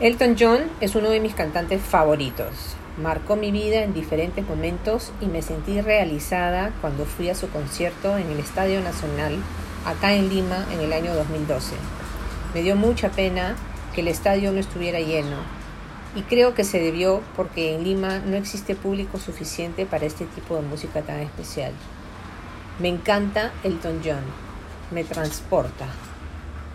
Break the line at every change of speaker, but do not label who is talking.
Elton John es uno de mis cantantes favoritos. Marcó mi vida en diferentes momentos y me sentí realizada cuando fui a su concierto en el Estadio Nacional, acá en Lima, en el año 2012. Me dio mucha pena que el estadio no estuviera lleno y creo que se debió porque en Lima no existe público suficiente para este tipo de música tan especial. Me encanta Elton John, me transporta.